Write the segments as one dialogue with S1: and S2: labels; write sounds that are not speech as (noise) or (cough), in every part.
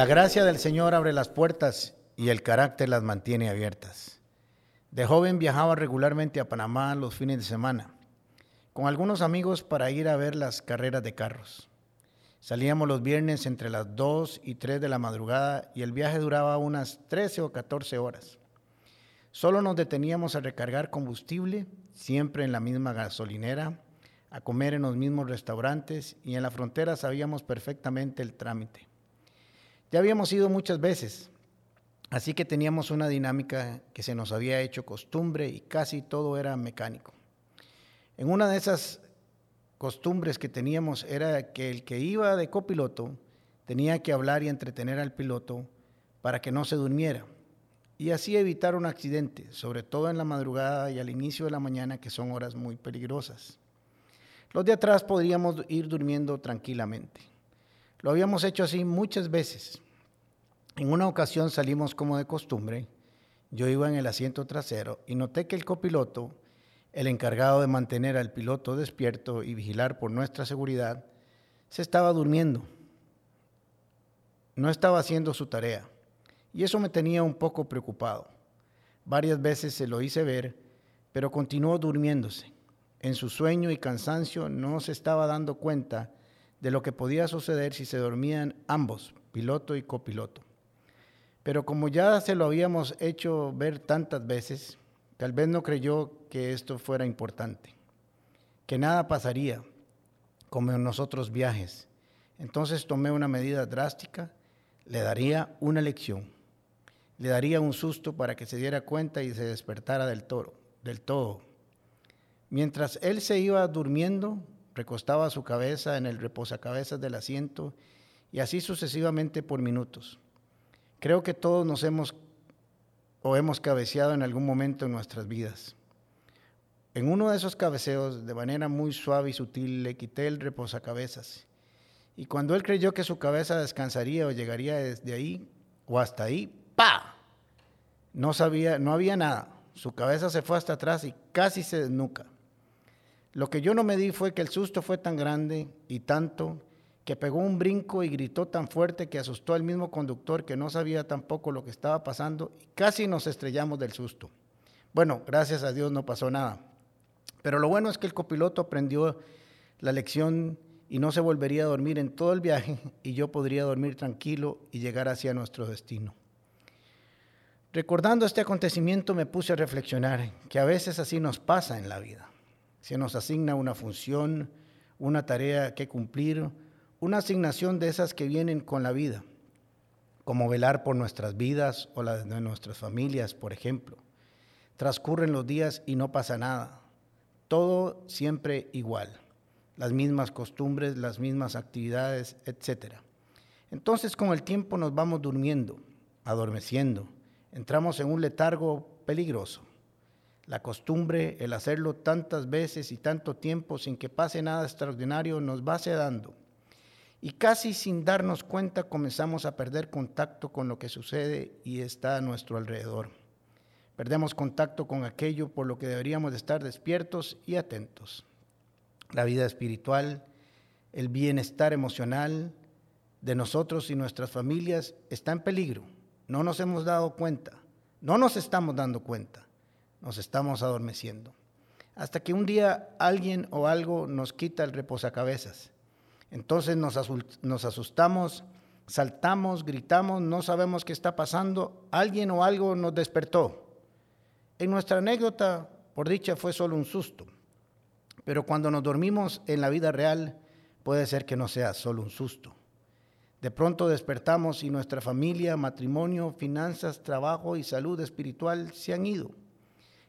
S1: La gracia del Señor abre las puertas y el carácter las mantiene abiertas. De joven viajaba regularmente a Panamá los fines de semana, con algunos amigos para ir a ver las carreras de carros. Salíamos los viernes entre las 2 y 3 de la madrugada y el viaje duraba unas 13 o 14 horas. Solo nos deteníamos a recargar combustible, siempre en la misma gasolinera, a comer en los mismos restaurantes y en la frontera sabíamos perfectamente el trámite. Ya habíamos ido muchas veces, así que teníamos una dinámica que se nos había hecho costumbre y casi todo era mecánico. En una de esas costumbres que teníamos era que el que iba de copiloto tenía que hablar y entretener al piloto para que no se durmiera y así evitar un accidente, sobre todo en la madrugada y al inicio de la mañana, que son horas muy peligrosas. Los de atrás podríamos ir durmiendo tranquilamente. Lo habíamos hecho así muchas veces. En una ocasión salimos como de costumbre. Yo iba en el asiento trasero y noté que el copiloto, el encargado de mantener al piloto despierto y vigilar por nuestra seguridad, se estaba durmiendo. No estaba haciendo su tarea. Y eso me tenía un poco preocupado. Varias veces se lo hice ver, pero continuó durmiéndose. En su sueño y cansancio no se estaba dando cuenta de lo que podía suceder si se dormían ambos, piloto y copiloto. Pero como ya se lo habíamos hecho ver tantas veces, tal vez no creyó que esto fuera importante, que nada pasaría, como en nosotros viajes. Entonces tomé una medida drástica, le daría una lección, le daría un susto para que se diera cuenta y se despertara del toro, del todo. Mientras él se iba durmiendo, recostaba su cabeza en el reposacabezas del asiento y así sucesivamente por minutos. Creo que todos nos hemos o hemos cabeceado en algún momento en nuestras vidas. En uno de esos cabeceos, de manera muy suave y sutil, le quité el reposacabezas. Y cuando él creyó que su cabeza descansaría o llegaría desde ahí o hasta ahí, ¡pa! No sabía, no había nada. Su cabeza se fue hasta atrás y casi se desnuca. Lo que yo no me di fue que el susto fue tan grande y tanto que pegó un brinco y gritó tan fuerte que asustó al mismo conductor que no sabía tampoco lo que estaba pasando y casi nos estrellamos del susto. Bueno, gracias a Dios no pasó nada. Pero lo bueno es que el copiloto aprendió la lección y no se volvería a dormir en todo el viaje (laughs) y yo podría dormir tranquilo y llegar hacia nuestro destino. Recordando este acontecimiento me puse a reflexionar que a veces así nos pasa en la vida. Se nos asigna una función, una tarea que cumplir, una asignación de esas que vienen con la vida, como velar por nuestras vidas o las de nuestras familias, por ejemplo. Transcurren los días y no pasa nada. Todo siempre igual. Las mismas costumbres, las mismas actividades, etc. Entonces con el tiempo nos vamos durmiendo, adormeciendo. Entramos en un letargo peligroso la costumbre, el hacerlo tantas veces y tanto tiempo sin que pase nada extraordinario, nos va sedando. Y casi sin darnos cuenta comenzamos a perder contacto con lo que sucede y está a nuestro alrededor. Perdemos contacto con aquello por lo que deberíamos de estar despiertos y atentos. La vida espiritual, el bienestar emocional de nosotros y nuestras familias está en peligro. No nos hemos dado cuenta, no nos estamos dando cuenta nos estamos adormeciendo. Hasta que un día alguien o algo nos quita el reposacabezas. Entonces nos, asustamos, saltamos, gritamos, no sabemos qué está pasando, alguien o algo nos despertó. En nuestra anécdota, por dicha, fue solo un susto. Pero cuando nos dormimos en la vida real, puede ser que no sea solo un susto. De pronto despertamos y nuestra familia, matrimonio, finanzas, trabajo y salud espiritual se han ido.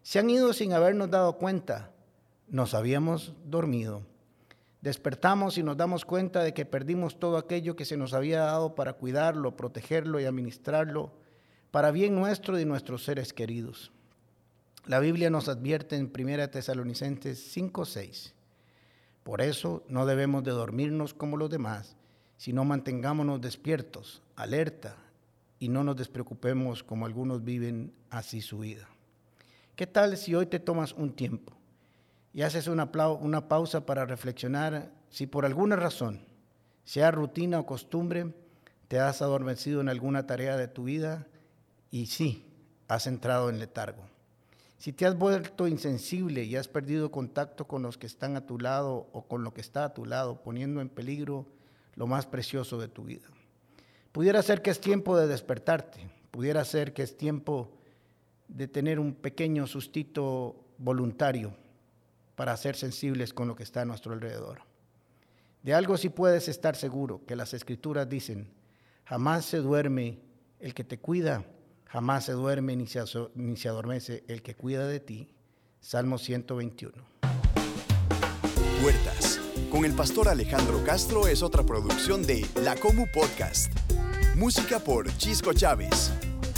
S1: Se han ido sin habernos dado cuenta. Nos habíamos dormido. Despertamos y nos damos cuenta de que perdimos todo aquello que se nos había dado para cuidarlo, protegerlo y administrarlo para bien nuestro y nuestros seres queridos. La Biblia nos advierte en 1 Tesalonicenses 5:6. Por eso no debemos de dormirnos como los demás, sino mantengámonos despiertos, alerta y no nos despreocupemos como algunos viven así su vida. ¿Qué tal si hoy te tomas un tiempo y haces una, una pausa para reflexionar si por alguna razón, sea rutina o costumbre, te has adormecido en alguna tarea de tu vida y sí, has entrado en letargo. Si te has vuelto insensible y has perdido contacto con los que están a tu lado o con lo que está a tu lado, poniendo en peligro lo más precioso de tu vida. Pudiera ser que es tiempo de despertarte, pudiera ser que es tiempo de tener un pequeño sustito voluntario para ser sensibles con lo que está a nuestro alrededor. De algo sí puedes estar seguro, que las escrituras dicen, jamás se duerme el que te cuida, jamás se duerme ni se, ni se adormece el que cuida de ti. Salmo 121.
S2: Puertas. Con el pastor Alejandro Castro es otra producción de La Comu Podcast. Música por Chisco Chávez.